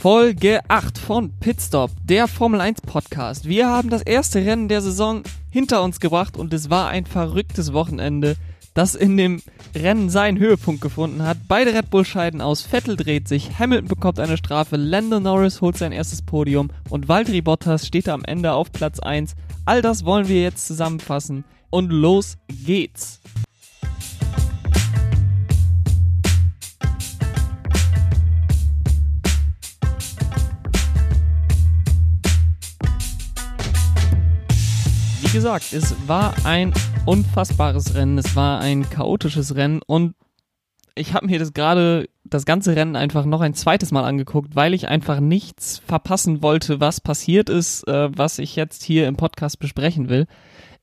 Folge 8 von Pitstop, der Formel 1 Podcast. Wir haben das erste Rennen der Saison hinter uns gebracht und es war ein verrücktes Wochenende, das in dem Rennen seinen Höhepunkt gefunden hat. Beide Red Bull scheiden aus, Vettel dreht sich, Hamilton bekommt eine Strafe, Lando Norris holt sein erstes Podium und Valtteri Bottas steht am Ende auf Platz 1. All das wollen wir jetzt zusammenfassen und los geht's. Wie gesagt, es war ein unfassbares Rennen, es war ein chaotisches Rennen und ich habe mir das gerade das ganze Rennen einfach noch ein zweites Mal angeguckt, weil ich einfach nichts verpassen wollte, was passiert ist, äh, was ich jetzt hier im Podcast besprechen will.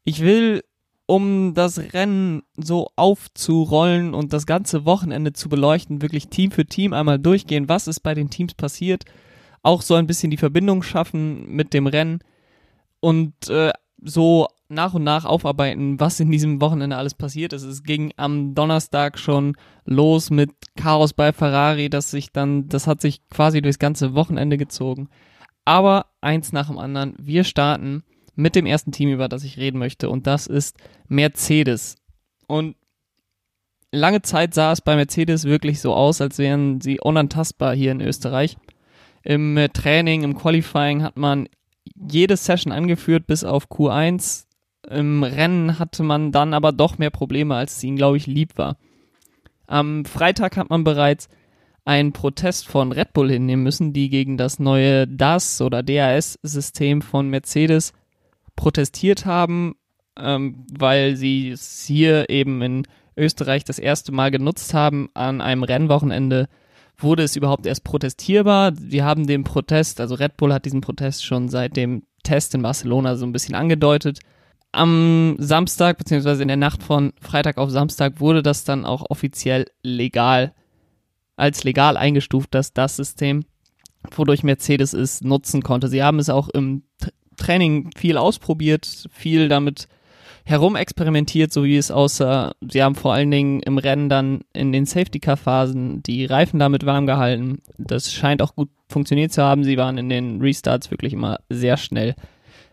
Ich will, um das Rennen so aufzurollen und das ganze Wochenende zu beleuchten, wirklich Team für Team einmal durchgehen, was ist bei den Teams passiert, auch so ein bisschen die Verbindung schaffen mit dem Rennen und äh, so nach und nach aufarbeiten, was in diesem Wochenende alles passiert ist. Es ging am Donnerstag schon los mit Chaos bei Ferrari, das sich dann, das hat sich quasi durchs ganze Wochenende gezogen. Aber eins nach dem anderen, wir starten mit dem ersten Team, über das ich reden möchte, und das ist Mercedes. Und lange Zeit sah es bei Mercedes wirklich so aus, als wären sie unantastbar hier in Österreich. Im Training, im Qualifying hat man jede Session angeführt bis auf Q1. Im Rennen hatte man dann aber doch mehr Probleme, als es ihnen, glaube ich, lieb war. Am Freitag hat man bereits einen Protest von Red Bull hinnehmen müssen, die gegen das neue DAS oder DAS-System von Mercedes protestiert haben, ähm, weil sie es hier eben in Österreich das erste Mal genutzt haben an einem Rennwochenende wurde es überhaupt erst protestierbar. Wir haben den Protest, also Red Bull hat diesen Protest schon seit dem Test in Barcelona so ein bisschen angedeutet. Am Samstag, beziehungsweise in der Nacht von Freitag auf Samstag, wurde das dann auch offiziell legal, als legal eingestuft, dass das System, wodurch Mercedes es nutzen konnte. Sie haben es auch im Training viel ausprobiert, viel damit herumexperimentiert, so wie es aussah. Sie haben vor allen Dingen im Rennen dann in den Safety-Car-Phasen die Reifen damit warm gehalten. Das scheint auch gut funktioniert zu haben. Sie waren in den Restarts wirklich immer sehr schnell.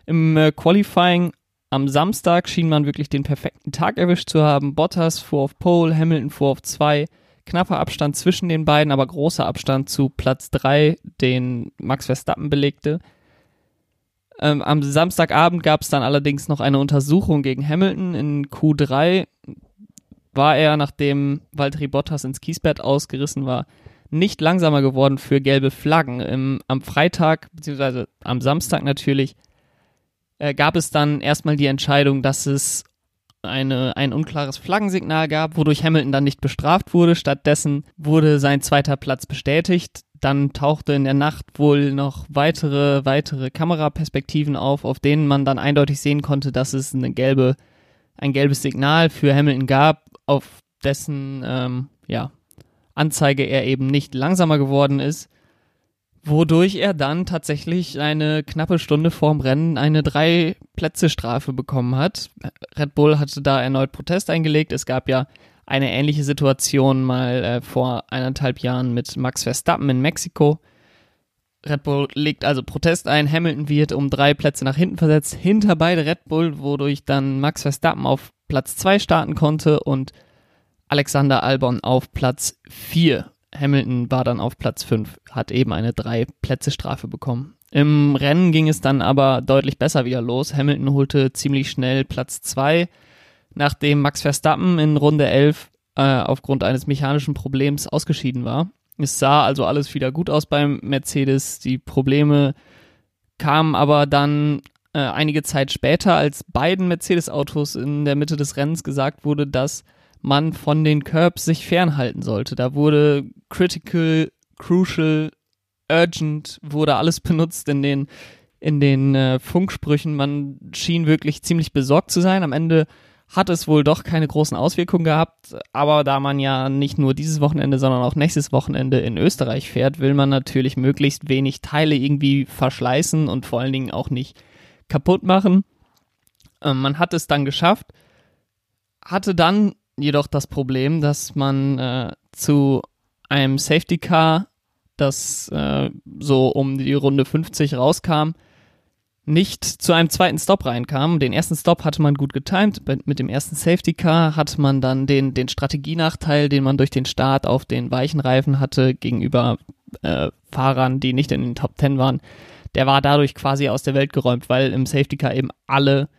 Im äh, Qualifying am Samstag schien man wirklich den perfekten Tag erwischt zu haben. Bottas fuhr auf Pole, Hamilton fuhr auf 2. Knapper Abstand zwischen den beiden, aber großer Abstand zu Platz 3, den Max Verstappen belegte. Ähm, am Samstagabend gab es dann allerdings noch eine Untersuchung gegen Hamilton. In Q3 war er, nachdem Valtteri Bottas ins Kiesbett ausgerissen war, nicht langsamer geworden für gelbe Flaggen. Im, am Freitag, beziehungsweise am Samstag natürlich, äh, gab es dann erstmal die Entscheidung, dass es eine, ein unklares Flaggensignal gab, wodurch Hamilton dann nicht bestraft wurde. Stattdessen wurde sein zweiter Platz bestätigt. Dann tauchte in der Nacht wohl noch weitere, weitere Kameraperspektiven auf, auf denen man dann eindeutig sehen konnte, dass es eine gelbe, ein gelbes Signal für Hamilton gab, auf dessen ähm, ja, Anzeige er eben nicht langsamer geworden ist, wodurch er dann tatsächlich eine knappe Stunde vorm Rennen eine drei Plätze Strafe bekommen hat. Red Bull hatte da erneut Protest eingelegt. Es gab ja eine ähnliche Situation mal äh, vor eineinhalb Jahren mit Max Verstappen in Mexiko. Red Bull legt also Protest ein, Hamilton wird um drei Plätze nach hinten versetzt, hinter beide Red Bull, wodurch dann Max Verstappen auf Platz zwei starten konnte und Alexander Albon auf Platz vier. Hamilton war dann auf Platz fünf, hat eben eine drei Plätze Strafe bekommen. Im Rennen ging es dann aber deutlich besser wieder los. Hamilton holte ziemlich schnell Platz zwei nachdem Max Verstappen in Runde 11 äh, aufgrund eines mechanischen Problems ausgeschieden war. Es sah also alles wieder gut aus beim Mercedes. Die Probleme kamen aber dann äh, einige Zeit später, als beiden Mercedes-Autos in der Mitte des Rennens gesagt wurde, dass man von den Curbs sich fernhalten sollte. Da wurde critical, crucial, urgent, wurde alles benutzt in den, in den äh, Funksprüchen. Man schien wirklich ziemlich besorgt zu sein. Am Ende hat es wohl doch keine großen Auswirkungen gehabt. Aber da man ja nicht nur dieses Wochenende, sondern auch nächstes Wochenende in Österreich fährt, will man natürlich möglichst wenig Teile irgendwie verschleißen und vor allen Dingen auch nicht kaputt machen. Ähm, man hat es dann geschafft, hatte dann jedoch das Problem, dass man äh, zu einem Safety Car das äh, so um die Runde 50 rauskam, nicht zu einem zweiten Stop reinkam. Den ersten Stop hatte man gut getimt. Mit dem ersten Safety Car hat man dann den, den Strategienachteil, den man durch den Start auf den weichen Reifen hatte, gegenüber äh, Fahrern, die nicht in den Top 10 waren. Der war dadurch quasi aus der Welt geräumt, weil im Safety Car eben alle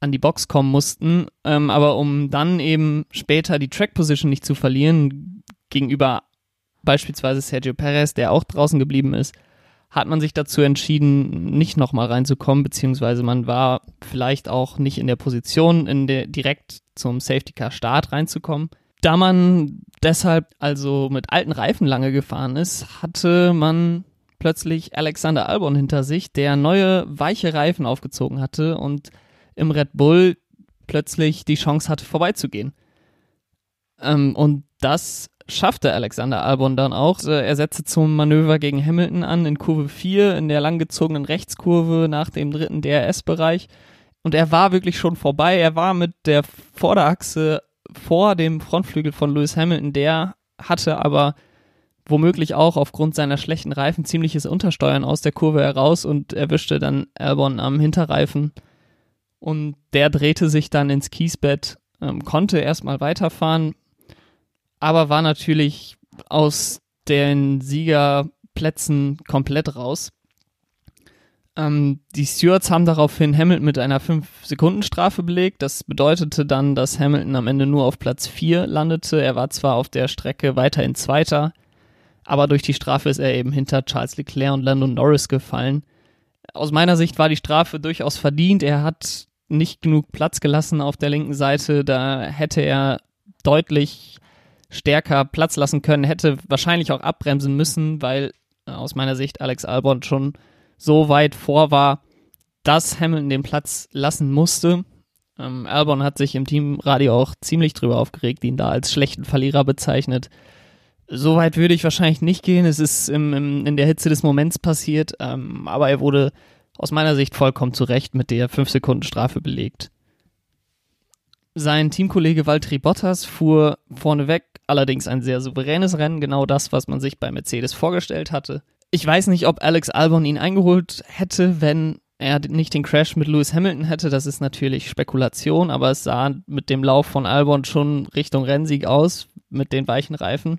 an die Box kommen mussten. Ähm, aber um dann eben später die Track Position nicht zu verlieren, gegenüber beispielsweise Sergio Perez, der auch draußen geblieben ist, hat man sich dazu entschieden, nicht nochmal reinzukommen, beziehungsweise man war vielleicht auch nicht in der Position, in der direkt zum Safety Car Start reinzukommen. Da man deshalb also mit alten Reifen lange gefahren ist, hatte man plötzlich Alexander Albon hinter sich, der neue weiche Reifen aufgezogen hatte und im Red Bull plötzlich die Chance hatte, vorbeizugehen. Ähm, und das schaffte Alexander Albon dann auch. Äh, er setzte zum Manöver gegen Hamilton an in Kurve 4 in der langgezogenen Rechtskurve nach dem dritten DRS-Bereich. Und er war wirklich schon vorbei. Er war mit der Vorderachse vor dem Frontflügel von Lewis Hamilton. Der hatte aber womöglich auch aufgrund seiner schlechten Reifen ziemliches Untersteuern aus der Kurve heraus und erwischte dann Albon am Hinterreifen. Und der drehte sich dann ins Kiesbett, ähm, konnte erstmal weiterfahren, aber war natürlich aus den Siegerplätzen komplett raus. Ähm, die Stewards haben daraufhin Hamilton mit einer 5-Sekunden-Strafe belegt. Das bedeutete dann, dass Hamilton am Ende nur auf Platz 4 landete. Er war zwar auf der Strecke weiterhin Zweiter, aber durch die Strafe ist er eben hinter Charles Leclerc und Lando Norris gefallen. Aus meiner Sicht war die Strafe durchaus verdient. Er hat nicht genug Platz gelassen auf der linken Seite. Da hätte er deutlich stärker Platz lassen können, hätte wahrscheinlich auch abbremsen müssen, weil äh, aus meiner Sicht Alex Albon schon so weit vor war, dass Hamilton den Platz lassen musste. Ähm, Albon hat sich im Teamradio auch ziemlich drüber aufgeregt, ihn da als schlechten Verlierer bezeichnet. So weit würde ich wahrscheinlich nicht gehen. Es ist im, im, in der Hitze des Moments passiert, ähm, aber er wurde aus meiner Sicht vollkommen zu Recht mit der 5 Sekunden Strafe belegt. Sein Teamkollege Valtteri Bottas fuhr vorneweg allerdings ein sehr souveränes Rennen, genau das, was man sich bei Mercedes vorgestellt hatte. Ich weiß nicht, ob Alex Albon ihn eingeholt hätte, wenn er nicht den Crash mit Lewis Hamilton hätte. Das ist natürlich Spekulation, aber es sah mit dem Lauf von Albon schon Richtung Rennsieg aus, mit den weichen Reifen.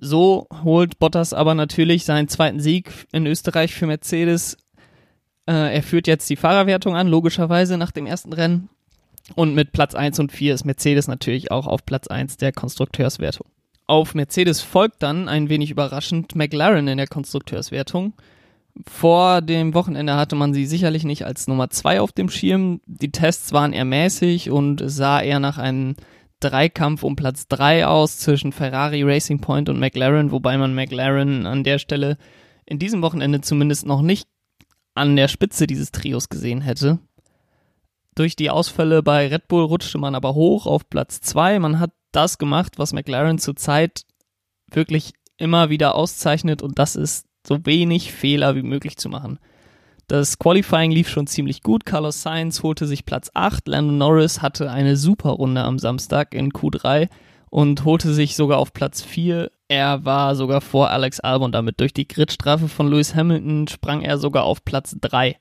So holt Bottas aber natürlich seinen zweiten Sieg in Österreich für Mercedes. Äh, er führt jetzt die Fahrerwertung an, logischerweise nach dem ersten Rennen. Und mit Platz 1 und 4 ist Mercedes natürlich auch auf Platz 1 der Konstrukteurswertung. Auf Mercedes folgt dann ein wenig überraschend McLaren in der Konstrukteurswertung. Vor dem Wochenende hatte man sie sicherlich nicht als Nummer 2 auf dem Schirm. Die Tests waren eher mäßig und sah eher nach einem Dreikampf um Platz 3 aus zwischen Ferrari, Racing Point und McLaren, wobei man McLaren an der Stelle in diesem Wochenende zumindest noch nicht an der Spitze dieses Trios gesehen hätte. Durch die Ausfälle bei Red Bull rutschte man aber hoch auf Platz 2. Man hat das gemacht, was McLaren zurzeit wirklich immer wieder auszeichnet und das ist so wenig Fehler wie möglich zu machen. Das Qualifying lief schon ziemlich gut. Carlos Sainz holte sich Platz 8. Lando Norris hatte eine super Runde am Samstag in Q3 und holte sich sogar auf Platz 4. Er war sogar vor Alex Albon damit. Durch die Gridstrafe von Lewis Hamilton sprang er sogar auf Platz 3.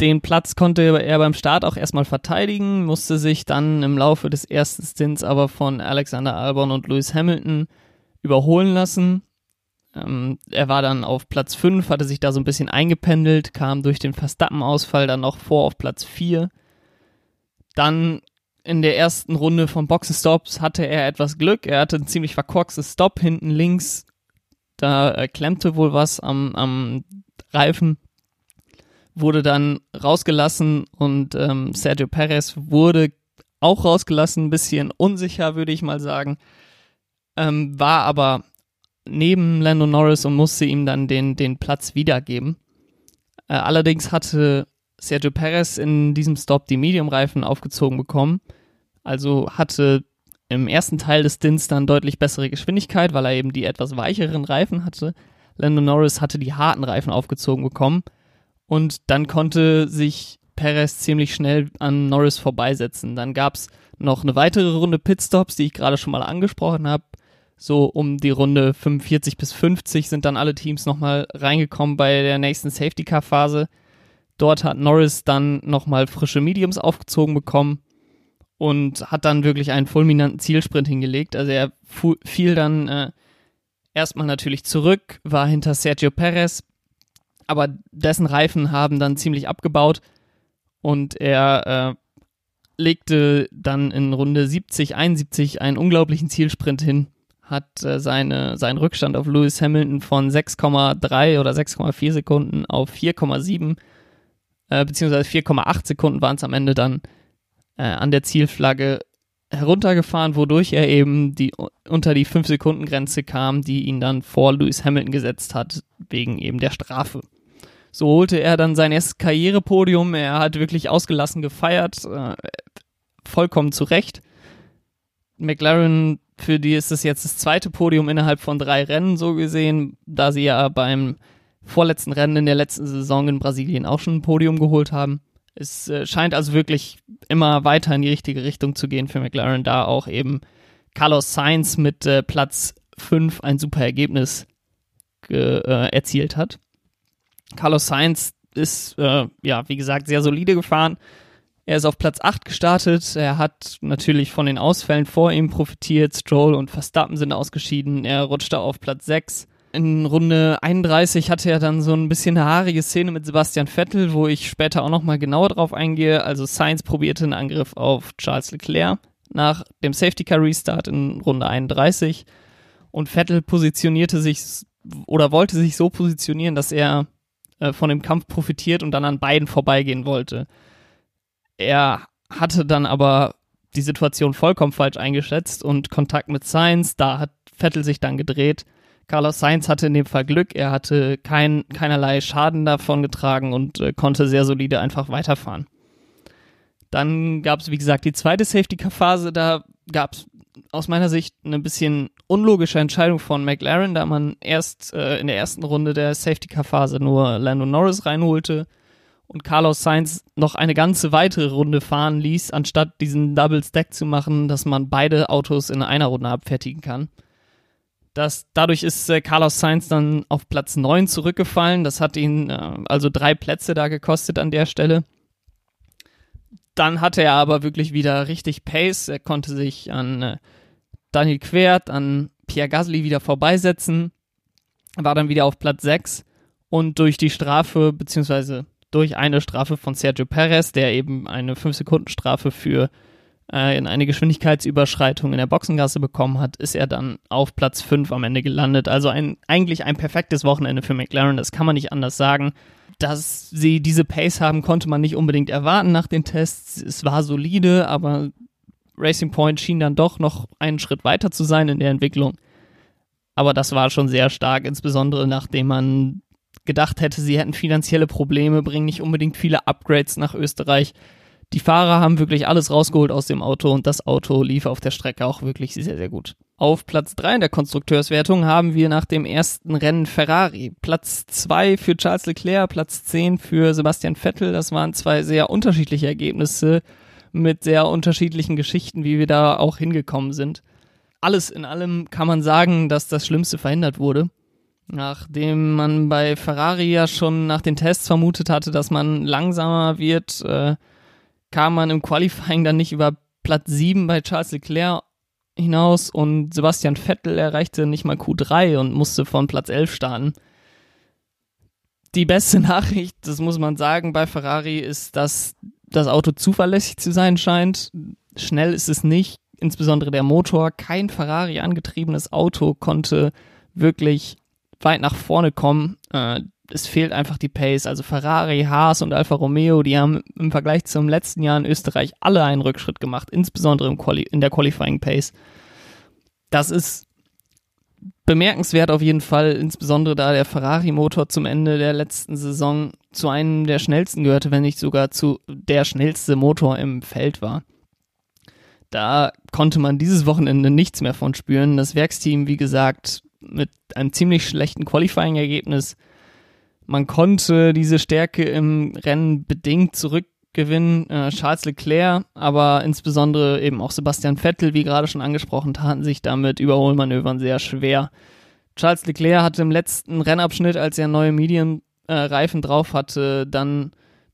Den Platz konnte er beim Start auch erstmal verteidigen, musste sich dann im Laufe des ersten Stints aber von Alexander Albon und Lewis Hamilton überholen lassen. Ähm, er war dann auf Platz 5, hatte sich da so ein bisschen eingependelt, kam durch den Verstappen-Ausfall dann noch vor auf Platz 4. Dann in der ersten Runde von Boxenstops hatte er etwas Glück. Er hatte ein ziemlich verkorkstes Stop hinten links. Da äh, klemmte wohl was am, am Reifen wurde dann rausgelassen und ähm, Sergio Perez wurde auch rausgelassen, ein bisschen unsicher, würde ich mal sagen. Ähm, war aber neben Lando Norris und musste ihm dann den, den Platz wiedergeben. Äh, allerdings hatte Sergio Perez in diesem Stop die Medium-Reifen aufgezogen bekommen. Also hatte im ersten Teil des Stints dann deutlich bessere Geschwindigkeit, weil er eben die etwas weicheren Reifen hatte. Lando Norris hatte die harten Reifen aufgezogen bekommen und dann konnte sich Perez ziemlich schnell an Norris vorbeisetzen. Dann gab es noch eine weitere Runde Pitstops, die ich gerade schon mal angesprochen habe. so um die Runde 45 bis 50 sind dann alle Teams nochmal reingekommen bei der nächsten Safety Car Phase. Dort hat Norris dann nochmal frische Mediums aufgezogen bekommen und hat dann wirklich einen fulminanten Zielsprint hingelegt. Also er fiel dann äh, erstmal natürlich zurück, war hinter Sergio Perez, aber dessen Reifen haben dann ziemlich abgebaut und er äh, legte dann in Runde 70, 71 einen unglaublichen Zielsprint hin, hat äh, seine, seinen Rückstand auf Lewis Hamilton von 6,3 oder 6,4 Sekunden auf 4,7 äh, beziehungsweise 4,8 Sekunden waren es am Ende dann äh, an der Zielflagge heruntergefahren, wodurch er eben die, unter die 5-Sekunden-Grenze kam, die ihn dann vor Lewis Hamilton gesetzt hat, wegen eben der Strafe. So holte er dann sein erstes Karrierepodium. Er hat wirklich ausgelassen gefeiert, äh, vollkommen zu Recht. McLaren, für die ist es jetzt das zweite Podium innerhalb von drei Rennen so gesehen, da sie ja beim vorletzten Rennen in der letzten Saison in Brasilien auch schon ein Podium geholt haben. Es äh, scheint also wirklich immer weiter in die richtige Richtung zu gehen für McLaren, da auch eben Carlos Sainz mit äh, Platz 5 ein super Ergebnis äh, erzielt hat. Carlos Sainz ist, äh, ja, wie gesagt, sehr solide gefahren. Er ist auf Platz 8 gestartet. Er hat natürlich von den Ausfällen vor ihm profitiert. Stroll und Verstappen sind ausgeschieden. Er rutschte auf Platz 6. In Runde 31 hatte er dann so ein bisschen eine haarige Szene mit Sebastian Vettel, wo ich später auch nochmal genauer drauf eingehe. Also Sainz probierte einen Angriff auf Charles Leclerc nach dem Safety Car Restart in Runde 31 und Vettel positionierte sich oder wollte sich so positionieren, dass er äh, von dem Kampf profitiert und dann an beiden vorbeigehen wollte. Er hatte dann aber die Situation vollkommen falsch eingeschätzt und Kontakt mit Sainz, da hat Vettel sich dann gedreht. Carlos Sainz hatte in dem Fall Glück, er hatte kein, keinerlei Schaden davon getragen und äh, konnte sehr solide einfach weiterfahren. Dann gab es, wie gesagt, die zweite Safety-Car-Phase, da gab es aus meiner Sicht eine bisschen unlogische Entscheidung von McLaren, da man erst äh, in der ersten Runde der Safety-Car-Phase nur Lando Norris reinholte und Carlos Sainz noch eine ganze weitere Runde fahren ließ, anstatt diesen Double Stack zu machen, dass man beide Autos in einer Runde abfertigen kann. Das, dadurch ist äh, Carlos Sainz dann auf Platz 9 zurückgefallen. Das hat ihn äh, also drei Plätze da gekostet an der Stelle. Dann hatte er aber wirklich wieder richtig Pace. Er konnte sich an äh, Daniel Quert, an Pierre Gasly wieder vorbeisetzen. War dann wieder auf Platz 6 und durch die Strafe, beziehungsweise durch eine Strafe von Sergio Perez, der eben eine 5-Sekunden-Strafe für äh, in eine Geschwindigkeitsüberschreitung in der Boxengasse bekommen hat, ist er dann auf Platz 5 am Ende gelandet. Also ein, eigentlich ein perfektes Wochenende für McLaren, das kann man nicht anders sagen. Dass sie diese Pace haben, konnte man nicht unbedingt erwarten nach den Tests. Es war solide, aber Racing Point schien dann doch noch einen Schritt weiter zu sein in der Entwicklung. Aber das war schon sehr stark, insbesondere nachdem man gedacht hätte, sie hätten finanzielle Probleme, bringen nicht unbedingt viele Upgrades nach Österreich. Die Fahrer haben wirklich alles rausgeholt aus dem Auto und das Auto lief auf der Strecke auch wirklich sehr, sehr gut. Auf Platz 3 in der Konstrukteurswertung haben wir nach dem ersten Rennen Ferrari. Platz 2 für Charles Leclerc, Platz 10 für Sebastian Vettel. Das waren zwei sehr unterschiedliche Ergebnisse mit sehr unterschiedlichen Geschichten, wie wir da auch hingekommen sind. Alles in allem kann man sagen, dass das Schlimmste verhindert wurde. Nachdem man bei Ferrari ja schon nach den Tests vermutet hatte, dass man langsamer wird, äh, kam man im Qualifying dann nicht über Platz 7 bei Charles Leclerc hinaus und Sebastian Vettel erreichte nicht mal Q3 und musste von Platz 11 starten. Die beste Nachricht, das muss man sagen, bei Ferrari ist, dass das Auto zuverlässig zu sein scheint. Schnell ist es nicht, insbesondere der Motor. Kein Ferrari angetriebenes Auto konnte wirklich weit nach vorne kommen. Äh, es fehlt einfach die Pace. Also Ferrari, Haas und Alfa Romeo, die haben im Vergleich zum letzten Jahr in Österreich alle einen Rückschritt gemacht, insbesondere in der Qualifying Pace. Das ist bemerkenswert auf jeden Fall, insbesondere da der Ferrari-Motor zum Ende der letzten Saison zu einem der schnellsten gehörte, wenn nicht sogar zu der schnellste Motor im Feld war. Da konnte man dieses Wochenende nichts mehr von spüren. Das Werksteam, wie gesagt, mit einem ziemlich schlechten Qualifying-Ergebnis. Man konnte diese Stärke im Rennen bedingt zurück gewinnen äh, Charles Leclerc, aber insbesondere eben auch Sebastian Vettel, wie gerade schon angesprochen, taten sich damit Überholmanövern sehr schwer. Charles Leclerc hatte im letzten Rennabschnitt, als er neue Medienreifen äh, drauf hatte, dann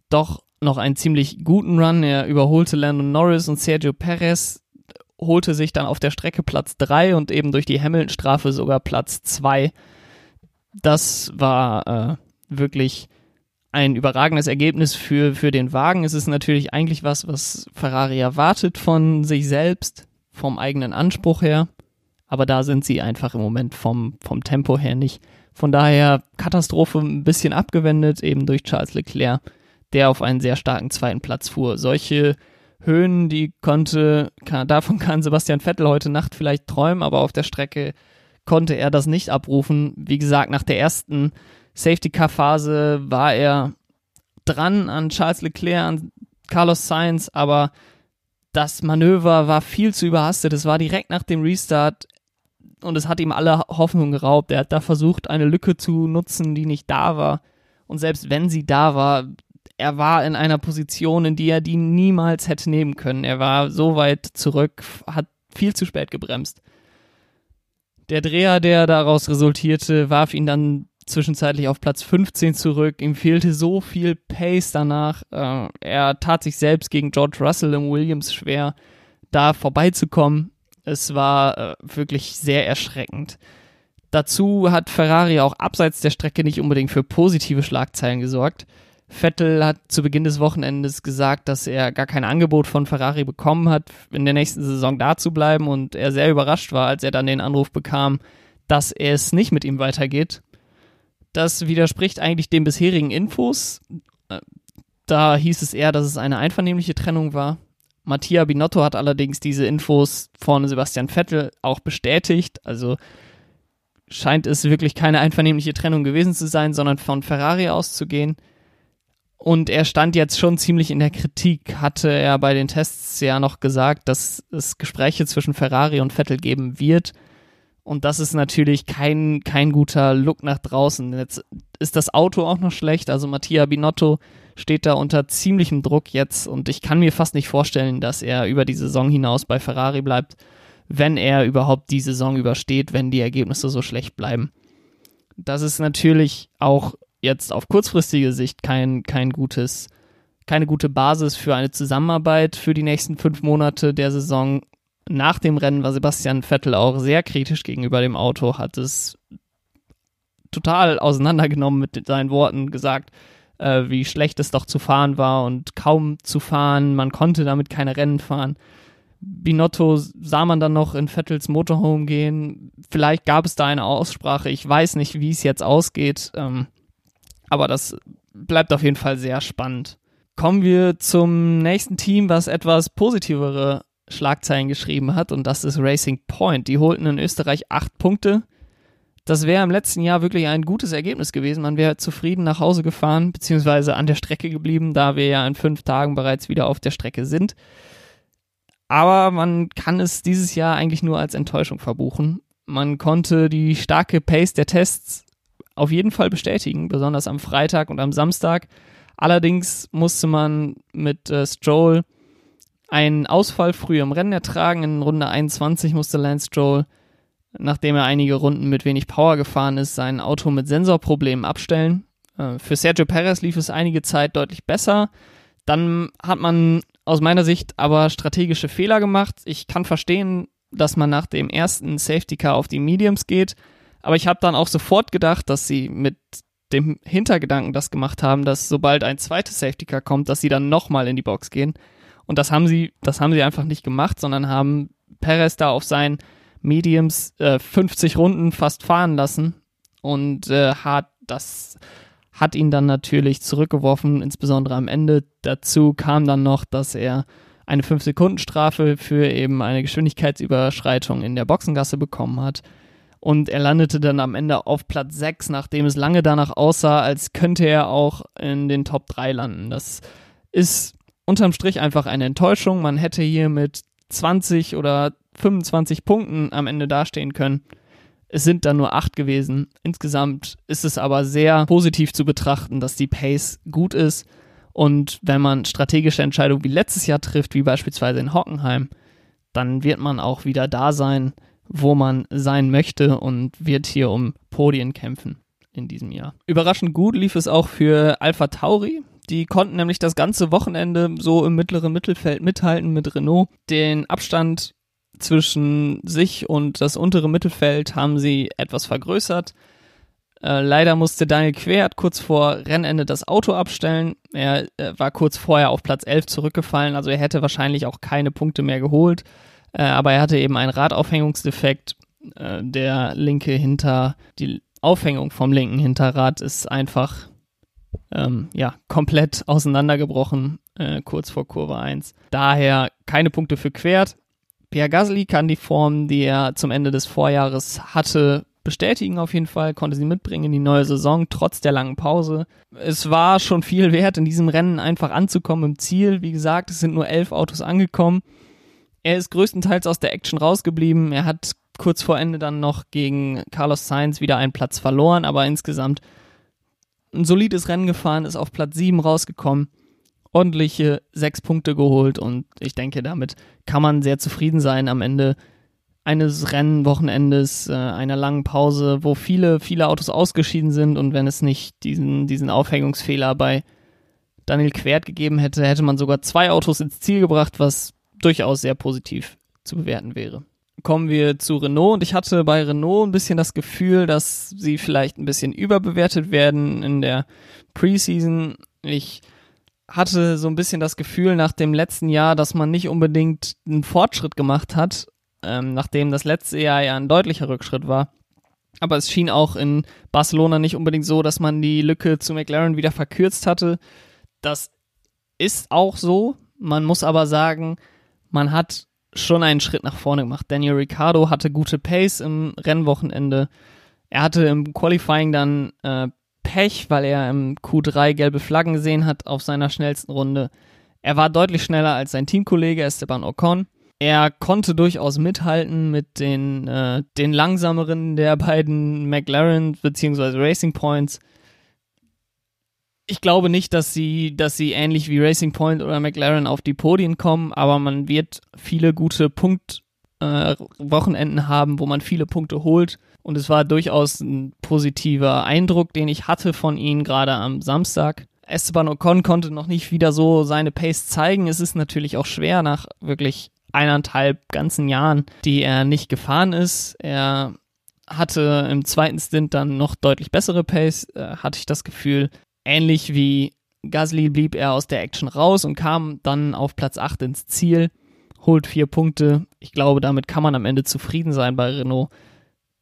doch noch einen ziemlich guten Run. Er überholte Landon Norris und Sergio Perez, holte sich dann auf der Strecke Platz 3 und eben durch die Hamilton-Strafe sogar Platz 2. Das war äh, wirklich ein überragendes Ergebnis für, für den Wagen. Es ist natürlich eigentlich was, was Ferrari erwartet von sich selbst, vom eigenen Anspruch her. Aber da sind sie einfach im Moment vom, vom Tempo her nicht. Von daher Katastrophe ein bisschen abgewendet, eben durch Charles Leclerc, der auf einen sehr starken zweiten Platz fuhr. Solche Höhen, die konnte, kann, davon kann Sebastian Vettel heute Nacht vielleicht träumen, aber auf der Strecke konnte er das nicht abrufen. Wie gesagt, nach der ersten Safety-Car-Phase war er dran an Charles Leclerc, an Carlos Sainz, aber das Manöver war viel zu überhastet. Es war direkt nach dem Restart und es hat ihm alle Hoffnung geraubt. Er hat da versucht, eine Lücke zu nutzen, die nicht da war. Und selbst wenn sie da war, er war in einer Position, in die er die niemals hätte nehmen können. Er war so weit zurück, hat viel zu spät gebremst. Der Dreher, der daraus resultierte, warf ihn dann zwischenzeitlich auf Platz 15 zurück. Ihm fehlte so viel Pace danach. Äh, er tat sich selbst gegen George Russell im Williams schwer, da vorbeizukommen. Es war äh, wirklich sehr erschreckend. Dazu hat Ferrari auch abseits der Strecke nicht unbedingt für positive Schlagzeilen gesorgt. Vettel hat zu Beginn des Wochenendes gesagt, dass er gar kein Angebot von Ferrari bekommen hat, in der nächsten Saison da zu bleiben und er sehr überrascht war, als er dann den Anruf bekam, dass es nicht mit ihm weitergeht. Das widerspricht eigentlich den bisherigen Infos. Da hieß es eher, dass es eine einvernehmliche Trennung war. Mattia Binotto hat allerdings diese Infos von Sebastian Vettel auch bestätigt. Also scheint es wirklich keine einvernehmliche Trennung gewesen zu sein, sondern von Ferrari auszugehen. Und er stand jetzt schon ziemlich in der Kritik, hatte er bei den Tests ja noch gesagt, dass es Gespräche zwischen Ferrari und Vettel geben wird. Und das ist natürlich kein, kein guter Look nach draußen. Jetzt ist das Auto auch noch schlecht. Also Mattia Binotto steht da unter ziemlichem Druck jetzt. Und ich kann mir fast nicht vorstellen, dass er über die Saison hinaus bei Ferrari bleibt, wenn er überhaupt die Saison übersteht, wenn die Ergebnisse so schlecht bleiben. Das ist natürlich auch jetzt auf kurzfristige Sicht kein, kein gutes, keine gute Basis für eine Zusammenarbeit für die nächsten fünf Monate der Saison. Nach dem Rennen war Sebastian Vettel auch sehr kritisch gegenüber dem Auto, hat es total auseinandergenommen mit seinen Worten, gesagt, äh, wie schlecht es doch zu fahren war und kaum zu fahren, man konnte damit keine Rennen fahren. Binotto sah man dann noch in Vettels Motorhome gehen. Vielleicht gab es da eine Aussprache. Ich weiß nicht, wie es jetzt ausgeht. Ähm, aber das bleibt auf jeden Fall sehr spannend. Kommen wir zum nächsten Team, was etwas positivere Schlagzeilen geschrieben hat, und das ist Racing Point. Die holten in Österreich acht Punkte. Das wäre im letzten Jahr wirklich ein gutes Ergebnis gewesen. Man wäre zufrieden nach Hause gefahren, beziehungsweise an der Strecke geblieben, da wir ja in fünf Tagen bereits wieder auf der Strecke sind. Aber man kann es dieses Jahr eigentlich nur als Enttäuschung verbuchen. Man konnte die starke Pace der Tests auf jeden Fall bestätigen, besonders am Freitag und am Samstag. Allerdings musste man mit äh, Stroll einen Ausfall früh im Rennen ertragen. In Runde 21 musste Lance Stroll, nachdem er einige Runden mit wenig Power gefahren ist, sein Auto mit Sensorproblemen abstellen. Äh, für Sergio Perez lief es einige Zeit deutlich besser. Dann hat man aus meiner Sicht aber strategische Fehler gemacht. Ich kann verstehen, dass man nach dem ersten Safety Car auf die Mediums geht aber ich habe dann auch sofort gedacht, dass sie mit dem Hintergedanken das gemacht haben, dass sobald ein zweites Safety Car kommt, dass sie dann nochmal in die Box gehen. Und das haben sie, das haben sie einfach nicht gemacht, sondern haben Perez da auf seinen Mediums äh, 50 Runden fast fahren lassen und äh, hat das hat ihn dann natürlich zurückgeworfen, insbesondere am Ende. Dazu kam dann noch, dass er eine 5-Sekunden-Strafe für eben eine Geschwindigkeitsüberschreitung in der Boxengasse bekommen hat und er landete dann am Ende auf Platz 6, nachdem es lange danach aussah, als könnte er auch in den Top 3 landen. Das ist unterm Strich einfach eine Enttäuschung. Man hätte hier mit 20 oder 25 Punkten am Ende dastehen können. Es sind dann nur 8 gewesen. Insgesamt ist es aber sehr positiv zu betrachten, dass die Pace gut ist Und wenn man strategische Entscheidungen wie letztes Jahr trifft, wie beispielsweise in Hockenheim, dann wird man auch wieder da sein, wo man sein möchte und wird hier um Podien kämpfen in diesem Jahr. Überraschend gut lief es auch für Alpha Tauri. Die konnten nämlich das ganze Wochenende so im mittleren Mittelfeld mithalten mit Renault. Den Abstand zwischen sich und das untere Mittelfeld haben sie etwas vergrößert. Äh, leider musste Daniel Quert kurz vor Rennende das Auto abstellen. Er äh, war kurz vorher auf Platz 11 zurückgefallen, also er hätte wahrscheinlich auch keine Punkte mehr geholt. Äh, aber er hatte eben einen Radaufhängungsdefekt. Äh, der linke Hinter, die Aufhängung vom linken Hinterrad ist einfach ähm, ja, komplett auseinandergebrochen, äh, kurz vor Kurve 1. Daher keine Punkte für Quert. Pierre Gasly kann die Form, die er zum Ende des Vorjahres hatte, bestätigen auf jeden Fall, konnte sie mitbringen in die neue Saison, trotz der langen Pause. Es war schon viel wert, in diesem Rennen einfach anzukommen im Ziel. Wie gesagt, es sind nur elf Autos angekommen. Er ist größtenteils aus der Action rausgeblieben. Er hat kurz vor Ende dann noch gegen Carlos Sainz wieder einen Platz verloren, aber insgesamt ein solides Rennen gefahren, ist auf Platz 7 rausgekommen ordentliche sechs Punkte geholt und ich denke, damit kann man sehr zufrieden sein am Ende eines Rennwochenendes, äh, einer langen Pause, wo viele, viele Autos ausgeschieden sind und wenn es nicht diesen, diesen Aufhängungsfehler bei Daniel Quert gegeben hätte, hätte man sogar zwei Autos ins Ziel gebracht, was durchaus sehr positiv zu bewerten wäre. Kommen wir zu Renault und ich hatte bei Renault ein bisschen das Gefühl, dass sie vielleicht ein bisschen überbewertet werden in der Preseason. Ich hatte so ein bisschen das Gefühl nach dem letzten Jahr, dass man nicht unbedingt einen Fortschritt gemacht hat, ähm, nachdem das letzte Jahr ja ein deutlicher Rückschritt war. Aber es schien auch in Barcelona nicht unbedingt so, dass man die Lücke zu McLaren wieder verkürzt hatte. Das ist auch so. Man muss aber sagen, man hat schon einen Schritt nach vorne gemacht. Daniel Ricciardo hatte gute Pace im Rennwochenende. Er hatte im Qualifying dann äh, Pech, weil er im Q3 gelbe Flaggen gesehen hat auf seiner schnellsten Runde. Er war deutlich schneller als sein Teamkollege Esteban Ocon. Er konnte durchaus mithalten mit den, äh, den langsameren der beiden McLaren bzw. Racing Points. Ich glaube nicht, dass sie, dass sie ähnlich wie Racing Point oder McLaren auf die Podien kommen, aber man wird viele gute Punktwochenenden äh, haben, wo man viele Punkte holt. Und es war durchaus ein positiver Eindruck, den ich hatte von ihnen gerade am Samstag. Esteban Ocon konnte noch nicht wieder so seine Pace zeigen. Es ist natürlich auch schwer nach wirklich eineinhalb ganzen Jahren, die er nicht gefahren ist. Er hatte im zweiten Stint dann noch deutlich bessere Pace, äh, hatte ich das Gefühl. Ähnlich wie Gasly blieb er aus der Action raus und kam dann auf Platz 8 ins Ziel, holt vier Punkte. Ich glaube, damit kann man am Ende zufrieden sein bei Renault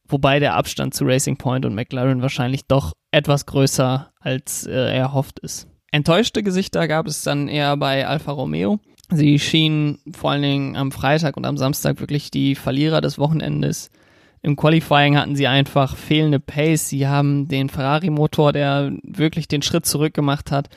wobei der Abstand zu Racing Point und McLaren wahrscheinlich doch etwas größer als äh, erhofft ist. Enttäuschte Gesichter gab es dann eher bei Alfa Romeo. Sie schienen vor allen Dingen am Freitag und am Samstag wirklich die Verlierer des Wochenendes. Im Qualifying hatten sie einfach fehlende Pace. Sie haben den Ferrari-Motor, der wirklich den Schritt zurück gemacht hat.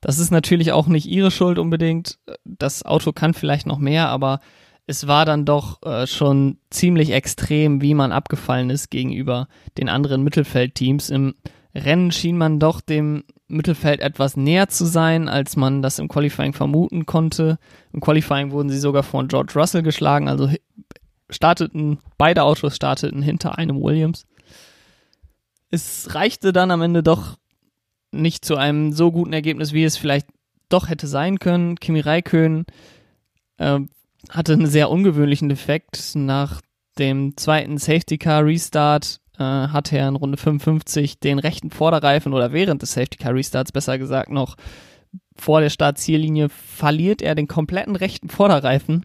Das ist natürlich auch nicht ihre Schuld unbedingt. Das Auto kann vielleicht noch mehr, aber es war dann doch äh, schon ziemlich extrem, wie man abgefallen ist gegenüber den anderen Mittelfeldteams. Im Rennen schien man doch dem Mittelfeld etwas näher zu sein, als man das im Qualifying vermuten konnte. Im Qualifying wurden sie sogar von George Russell geschlagen, also starteten, beide Autos starteten hinter einem Williams. Es reichte dann am Ende doch nicht zu einem so guten Ergebnis, wie es vielleicht doch hätte sein können. Kimi Räikkönen äh, hatte einen sehr ungewöhnlichen Defekt. Nach dem zweiten Safety Car Restart äh, hatte er in Runde 55 den rechten Vorderreifen oder während des Safety Car Restarts besser gesagt noch vor der Startziellinie verliert er den kompletten rechten Vorderreifen.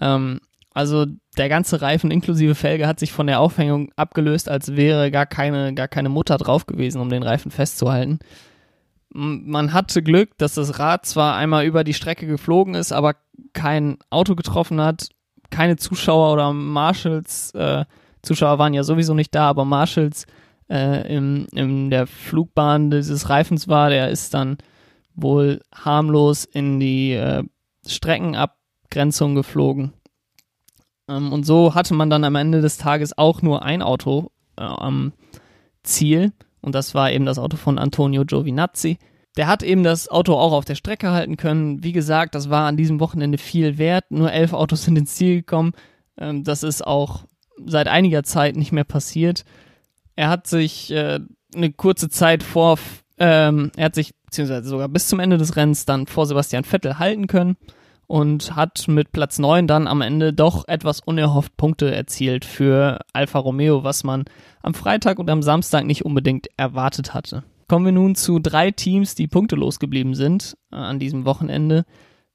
Ähm, also der ganze Reifen inklusive Felge hat sich von der Aufhängung abgelöst, als wäre gar keine, gar keine Mutter drauf gewesen, um den Reifen festzuhalten. Man hatte Glück, dass das Rad zwar einmal über die Strecke geflogen ist, aber kein Auto getroffen hat, keine Zuschauer oder Marshalls, äh, Zuschauer waren ja sowieso nicht da, aber Marshalls äh, im, in der Flugbahn dieses Reifens war, der ist dann wohl harmlos in die äh, Streckenabgrenzung geflogen. Ähm, und so hatte man dann am Ende des Tages auch nur ein Auto äh, am Ziel und das war eben das Auto von Antonio Giovinazzi. der hat eben das Auto auch auf der Strecke halten können. Wie gesagt, das war an diesem Wochenende viel wert. Nur elf Autos sind ins Ziel gekommen. Ähm, das ist auch seit einiger Zeit nicht mehr passiert. Er hat sich äh, eine kurze Zeit vor, ähm, er hat sich beziehungsweise sogar bis zum Ende des Rennens dann vor Sebastian Vettel halten können und hat mit Platz 9 dann am Ende doch etwas unerhofft Punkte erzielt für Alfa Romeo, was man am Freitag und am Samstag nicht unbedingt erwartet hatte. Kommen wir nun zu drei Teams, die punktelos geblieben sind äh, an diesem Wochenende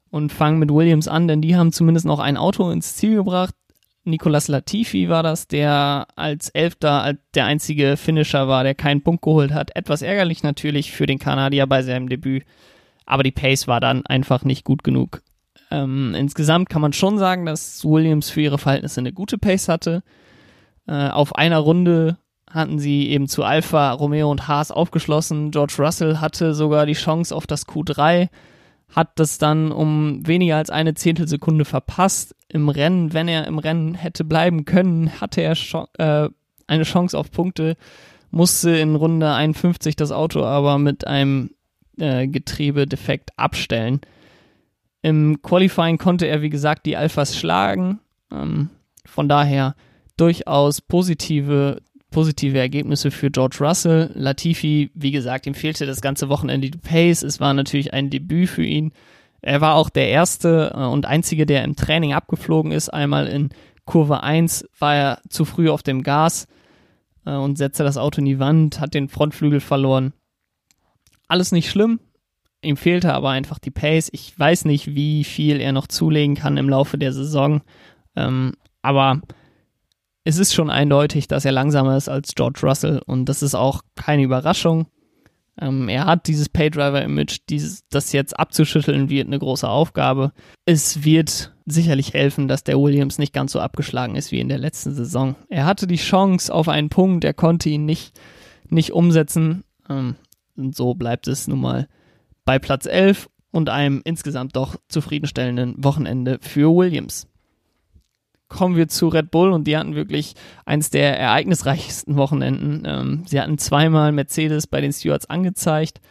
und fangen mit Williams an, denn die haben zumindest noch ein Auto ins Ziel gebracht. Nicolas Latifi war das, der als Elfter der einzige Finisher war, der keinen Punkt geholt hat. Etwas ärgerlich natürlich für den Kanadier bei seinem Debüt, aber die Pace war dann einfach nicht gut genug. Ähm, insgesamt kann man schon sagen, dass Williams für ihre Verhältnisse eine gute Pace hatte. Äh, auf einer Runde hatten sie eben zu Alpha, Romeo und Haas aufgeschlossen. George Russell hatte sogar die Chance auf das Q3, hat das dann um weniger als eine Zehntelsekunde verpasst. Im Rennen, wenn er im Rennen hätte bleiben können, hatte er äh, eine Chance auf Punkte, musste in Runde 51 das Auto aber mit einem äh, Getriebedefekt abstellen. Im Qualifying konnte er, wie gesagt, die Alphas schlagen. Ähm, von daher durchaus positive, positive Ergebnisse für George Russell. Latifi, wie gesagt, ihm fehlte das ganze Wochenende die Pace. Es war natürlich ein Debüt für ihn. Er war auch der erste äh, und einzige, der im Training abgeflogen ist. Einmal in Kurve 1 war er zu früh auf dem Gas äh, und setzte das Auto in die Wand, hat den Frontflügel verloren. Alles nicht schlimm. Ihm fehlte aber einfach die Pace. Ich weiß nicht, wie viel er noch zulegen kann im Laufe der Saison. Ähm, aber es ist schon eindeutig, dass er langsamer ist als George Russell und das ist auch keine Überraschung. Ähm, er hat dieses Paydriver-Image, das jetzt abzuschütteln wird eine große Aufgabe. Es wird sicherlich helfen, dass der Williams nicht ganz so abgeschlagen ist wie in der letzten Saison. Er hatte die Chance auf einen Punkt, er konnte ihn nicht, nicht umsetzen. Ähm, und so bleibt es nun mal bei Platz 11 und einem insgesamt doch zufriedenstellenden Wochenende für Williams. Kommen wir zu Red Bull und die hatten wirklich eines der ereignisreichsten Wochenenden. Ähm, sie hatten zweimal Mercedes bei den Stewards angezeigt.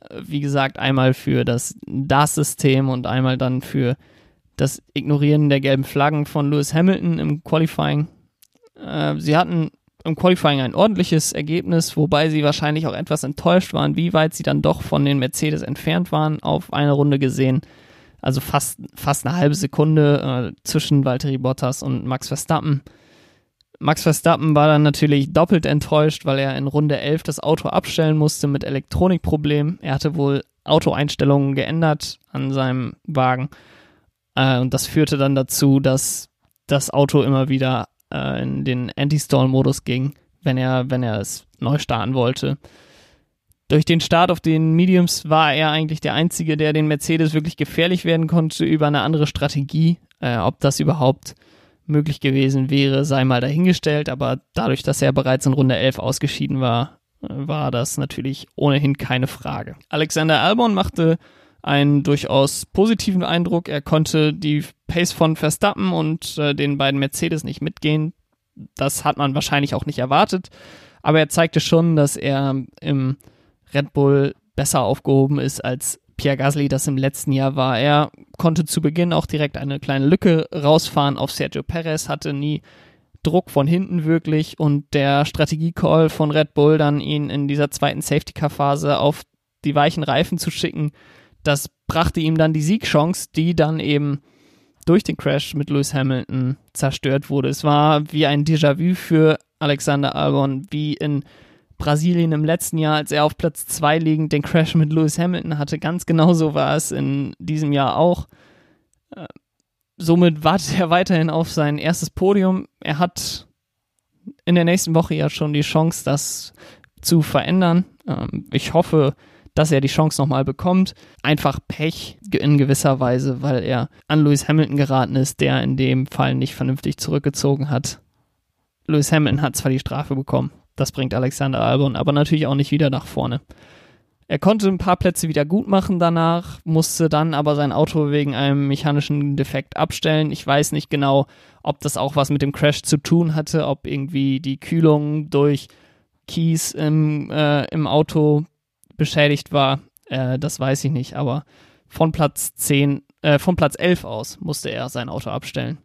Äh, wie gesagt, einmal für das DAS-System und einmal dann für das Ignorieren der gelben Flaggen von Lewis Hamilton im Qualifying. Äh, sie hatten im Qualifying ein ordentliches Ergebnis, wobei sie wahrscheinlich auch etwas enttäuscht waren, wie weit sie dann doch von den Mercedes entfernt waren, auf eine Runde gesehen. Also fast, fast eine halbe Sekunde äh, zwischen Valtteri Bottas und Max Verstappen. Max Verstappen war dann natürlich doppelt enttäuscht, weil er in Runde 11 das Auto abstellen musste mit Elektronikproblemen. Er hatte wohl Autoeinstellungen geändert an seinem Wagen. Äh, und das führte dann dazu, dass das Auto immer wieder äh, in den Anti-Stall-Modus ging, wenn er, wenn er es neu starten wollte. Durch den Start auf den Mediums war er eigentlich der Einzige, der den Mercedes wirklich gefährlich werden konnte über eine andere Strategie. Äh, ob das überhaupt möglich gewesen wäre, sei mal dahingestellt, aber dadurch, dass er bereits in Runde 11 ausgeschieden war, äh, war das natürlich ohnehin keine Frage. Alexander Albon machte einen durchaus positiven Eindruck. Er konnte die Pace von Verstappen und äh, den beiden Mercedes nicht mitgehen. Das hat man wahrscheinlich auch nicht erwartet. Aber er zeigte schon, dass er im Red Bull besser aufgehoben ist als Pierre Gasly das im letzten Jahr war. Er konnte zu Beginn auch direkt eine kleine Lücke rausfahren auf Sergio Perez, hatte nie Druck von hinten wirklich und der Strategie-Call von Red Bull dann ihn in dieser zweiten Safety-Car-Phase auf die weichen Reifen zu schicken, das brachte ihm dann die Siegchance, die dann eben durch den Crash mit Lewis Hamilton zerstört wurde. Es war wie ein Déjà-vu für Alexander Albon, wie in Brasilien im letzten Jahr, als er auf Platz 2 liegend den Crash mit Lewis Hamilton hatte. Ganz genauso war es in diesem Jahr auch. Äh, somit wartet er weiterhin auf sein erstes Podium. Er hat in der nächsten Woche ja schon die Chance, das zu verändern. Ähm, ich hoffe, dass er die Chance nochmal bekommt. Einfach Pech in gewisser Weise, weil er an Lewis Hamilton geraten ist, der in dem Fall nicht vernünftig zurückgezogen hat. Lewis Hamilton hat zwar die Strafe bekommen, das bringt Alexander Albon aber natürlich auch nicht wieder nach vorne. Er konnte ein paar Plätze wieder gut machen danach, musste dann aber sein Auto wegen einem mechanischen Defekt abstellen. Ich weiß nicht genau, ob das auch was mit dem Crash zu tun hatte, ob irgendwie die Kühlung durch Kies im, äh, im Auto beschädigt war. Äh, das weiß ich nicht, aber von Platz 10, äh, von Platz 11 aus musste er sein Auto abstellen.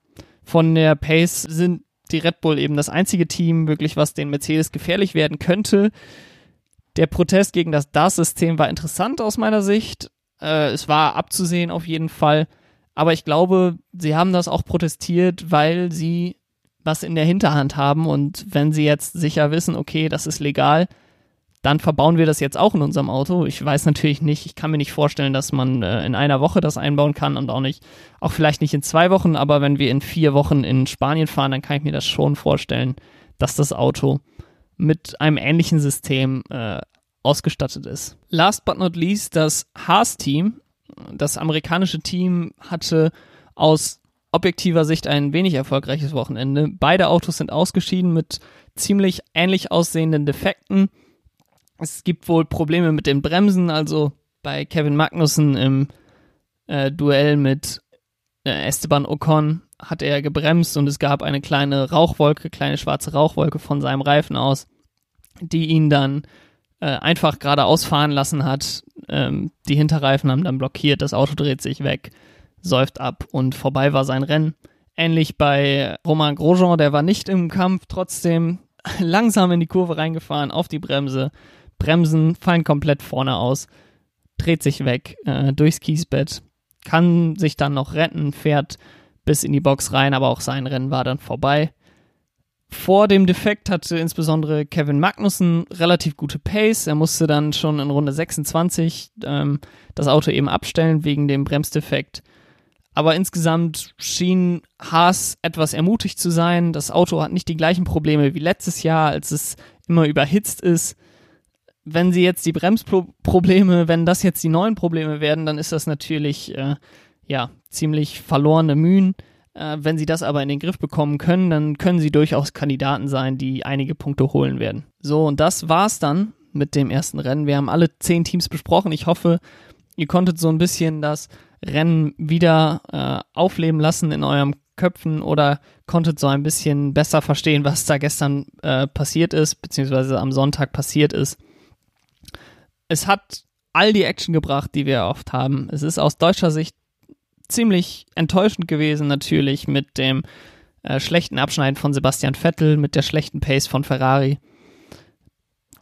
Von der Pace sind die Red Bull eben das einzige Team, wirklich, was den Mercedes gefährlich werden könnte. Der Protest gegen das DAS-System war interessant aus meiner Sicht. Äh, es war abzusehen auf jeden Fall. Aber ich glaube, sie haben das auch protestiert, weil sie was in der Hinterhand haben und wenn sie jetzt sicher wissen, okay, das ist legal, dann verbauen wir das jetzt auch in unserem Auto. Ich weiß natürlich nicht, ich kann mir nicht vorstellen, dass man äh, in einer Woche das einbauen kann und auch nicht, auch vielleicht nicht in zwei Wochen, aber wenn wir in vier Wochen in Spanien fahren, dann kann ich mir das schon vorstellen, dass das Auto mit einem ähnlichen System äh, ausgestattet ist. Last but not least, das Haas-Team, das amerikanische Team hatte aus objektiver Sicht ein wenig erfolgreiches Wochenende. Beide Autos sind ausgeschieden mit ziemlich ähnlich aussehenden Defekten. Es gibt wohl Probleme mit den Bremsen, also bei Kevin Magnussen im äh, Duell mit äh, Esteban Ocon hat er gebremst und es gab eine kleine Rauchwolke, kleine schwarze Rauchwolke von seinem Reifen aus, die ihn dann äh, einfach geradeaus fahren lassen hat. Ähm, die Hinterreifen haben dann blockiert, das Auto dreht sich weg, säuft ab und vorbei war sein Rennen. Ähnlich bei Romain Grosjean, der war nicht im Kampf, trotzdem langsam in die Kurve reingefahren, auf die Bremse. Bremsen fallen komplett vorne aus, dreht sich weg äh, durchs Kiesbett, kann sich dann noch retten, fährt bis in die Box rein, aber auch sein Rennen war dann vorbei. Vor dem Defekt hatte insbesondere Kevin Magnussen relativ gute Pace. Er musste dann schon in Runde 26 ähm, das Auto eben abstellen wegen dem Bremsdefekt. Aber insgesamt schien Haas etwas ermutigt zu sein. Das Auto hat nicht die gleichen Probleme wie letztes Jahr, als es immer überhitzt ist. Wenn sie jetzt die Bremsprobleme, wenn das jetzt die neuen Probleme werden, dann ist das natürlich äh, ja ziemlich verlorene Mühen. Äh, wenn sie das aber in den Griff bekommen können, dann können sie durchaus Kandidaten sein, die einige Punkte holen werden. So, und das war's dann mit dem ersten Rennen. Wir haben alle zehn Teams besprochen. Ich hoffe, ihr konntet so ein bisschen das Rennen wieder äh, aufleben lassen in eurem Köpfen oder konntet so ein bisschen besser verstehen, was da gestern äh, passiert ist, beziehungsweise am Sonntag passiert ist. Es hat all die Action gebracht, die wir oft haben. Es ist aus deutscher Sicht ziemlich enttäuschend gewesen, natürlich mit dem äh, schlechten Abschneiden von Sebastian Vettel, mit der schlechten Pace von Ferrari.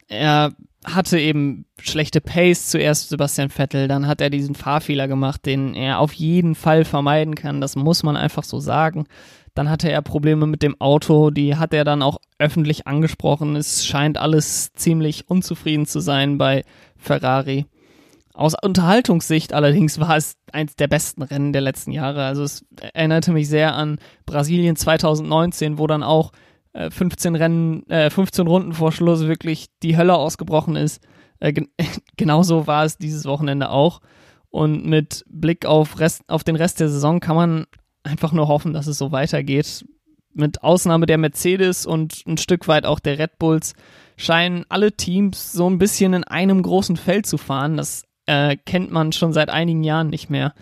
Er hatte eben schlechte Pace zuerst Sebastian Vettel, dann hat er diesen Fahrfehler gemacht, den er auf jeden Fall vermeiden kann, das muss man einfach so sagen. Dann hatte er Probleme mit dem Auto, die hat er dann auch öffentlich angesprochen. Es scheint alles ziemlich unzufrieden zu sein bei Ferrari. Aus Unterhaltungssicht allerdings war es eins der besten Rennen der letzten Jahre. Also es erinnerte mich sehr an Brasilien 2019, wo dann auch 15 äh, Rennen, äh, 15 Runden vor Schluss wirklich die Hölle ausgebrochen ist. Äh, gen genauso war es dieses Wochenende auch. Und mit Blick auf, Rest, auf den Rest der Saison kann man einfach nur hoffen, dass es so weitergeht. Mit Ausnahme der Mercedes und ein Stück weit auch der Red Bulls scheinen alle Teams so ein bisschen in einem großen Feld zu fahren. Das äh, kennt man schon seit einigen Jahren nicht mehr.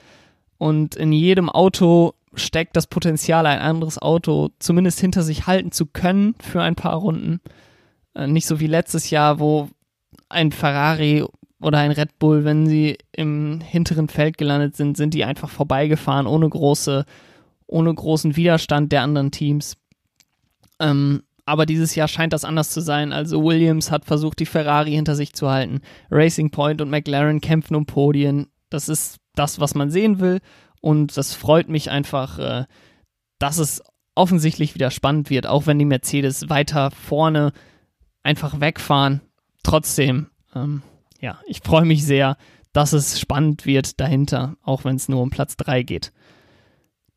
Und in jedem Auto steckt das Potenzial, ein anderes Auto zumindest hinter sich halten zu können für ein paar Runden. Äh, nicht so wie letztes Jahr, wo ein Ferrari oder ein Red Bull, wenn sie im hinteren Feld gelandet sind, sind die einfach vorbeigefahren, ohne große, ohne großen Widerstand der anderen Teams. Ähm, aber dieses Jahr scheint das anders zu sein. Also Williams hat versucht, die Ferrari hinter sich zu halten. Racing Point und McLaren kämpfen um Podien. Das ist das, was man sehen will. Und das freut mich einfach, äh, dass es offensichtlich wieder spannend wird, auch wenn die Mercedes weiter vorne einfach wegfahren. Trotzdem, ähm, ja, ich freue mich sehr, dass es spannend wird dahinter, auch wenn es nur um Platz 3 geht.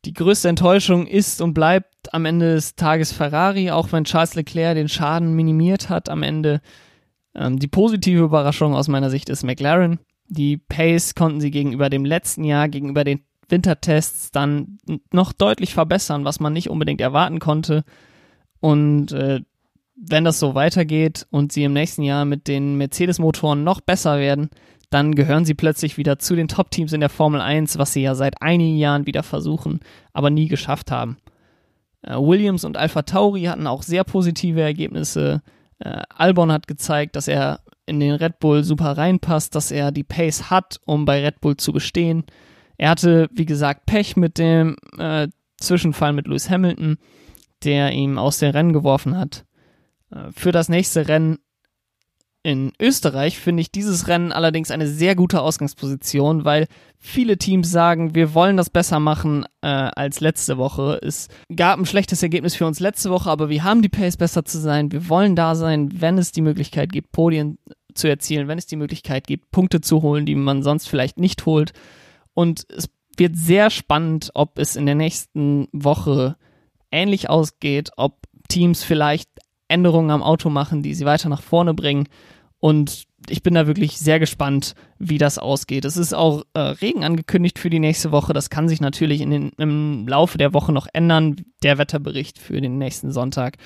Die größte Enttäuschung ist und bleibt am Ende des Tages Ferrari, auch wenn Charles Leclerc den Schaden minimiert hat am Ende. Ähm, die positive Überraschung aus meiner Sicht ist McLaren. Die Pace konnten sie gegenüber dem letzten Jahr, gegenüber den Wintertests dann noch deutlich verbessern, was man nicht unbedingt erwarten konnte. Und äh, wenn das so weitergeht und sie im nächsten Jahr mit den Mercedes-Motoren noch besser werden, dann gehören sie plötzlich wieder zu den Top-Teams in der Formel 1, was sie ja seit einigen Jahren wieder versuchen, aber nie geschafft haben. Äh, Williams und Alpha Tauri hatten auch sehr positive Ergebnisse. Äh, Albon hat gezeigt, dass er in den Red Bull super reinpasst, dass er die Pace hat, um bei Red Bull zu bestehen. Er hatte, wie gesagt, Pech mit dem äh, Zwischenfall mit Lewis Hamilton, der ihm aus dem Rennen geworfen hat. Äh, für das nächste Rennen in Österreich finde ich dieses Rennen allerdings eine sehr gute Ausgangsposition, weil viele Teams sagen, wir wollen das besser machen äh, als letzte Woche. Es gab ein schlechtes Ergebnis für uns letzte Woche, aber wir haben die Pace besser zu sein. Wir wollen da sein, wenn es die Möglichkeit gibt, Podien zu erzielen, wenn es die Möglichkeit gibt, Punkte zu holen, die man sonst vielleicht nicht holt. Und es wird sehr spannend, ob es in der nächsten Woche ähnlich ausgeht, ob Teams vielleicht Änderungen am Auto machen, die sie weiter nach vorne bringen. Und ich bin da wirklich sehr gespannt, wie das ausgeht. Es ist auch äh, Regen angekündigt für die nächste Woche. Das kann sich natürlich in den, im Laufe der Woche noch ändern, der Wetterbericht für den nächsten Sonntag.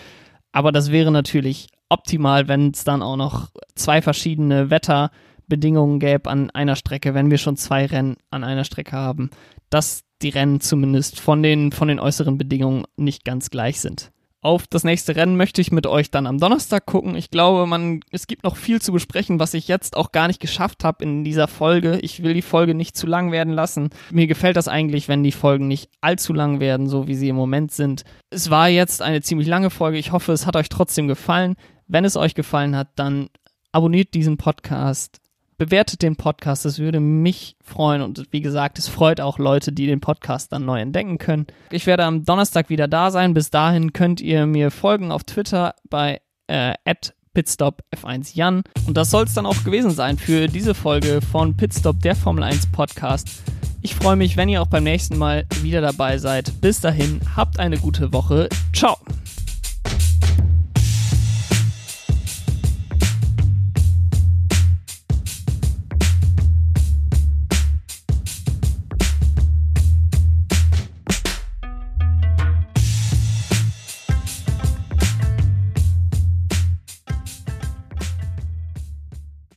Aber das wäre natürlich optimal, wenn es dann auch noch zwei verschiedene Wetterbedingungen gäbe an einer Strecke, wenn wir schon zwei Rennen an einer Strecke haben, dass die Rennen zumindest von den, von den äußeren Bedingungen nicht ganz gleich sind. Auf das nächste Rennen möchte ich mit euch dann am Donnerstag gucken. Ich glaube, man, es gibt noch viel zu besprechen, was ich jetzt auch gar nicht geschafft habe in dieser Folge. Ich will die Folge nicht zu lang werden lassen. Mir gefällt das eigentlich, wenn die Folgen nicht allzu lang werden, so wie sie im Moment sind. Es war jetzt eine ziemlich lange Folge. Ich hoffe, es hat euch trotzdem gefallen. Wenn es euch gefallen hat, dann abonniert diesen Podcast, bewertet den Podcast, das würde mich freuen und wie gesagt, es freut auch Leute, die den Podcast dann neu entdecken können. Ich werde am Donnerstag wieder da sein. Bis dahin könnt ihr mir folgen auf Twitter bei äh, Pitstop F1 Jan. Und das soll es dann auch gewesen sein für diese Folge von Pitstop, der Formel 1 Podcast. Ich freue mich, wenn ihr auch beim nächsten Mal wieder dabei seid. Bis dahin, habt eine gute Woche. Ciao.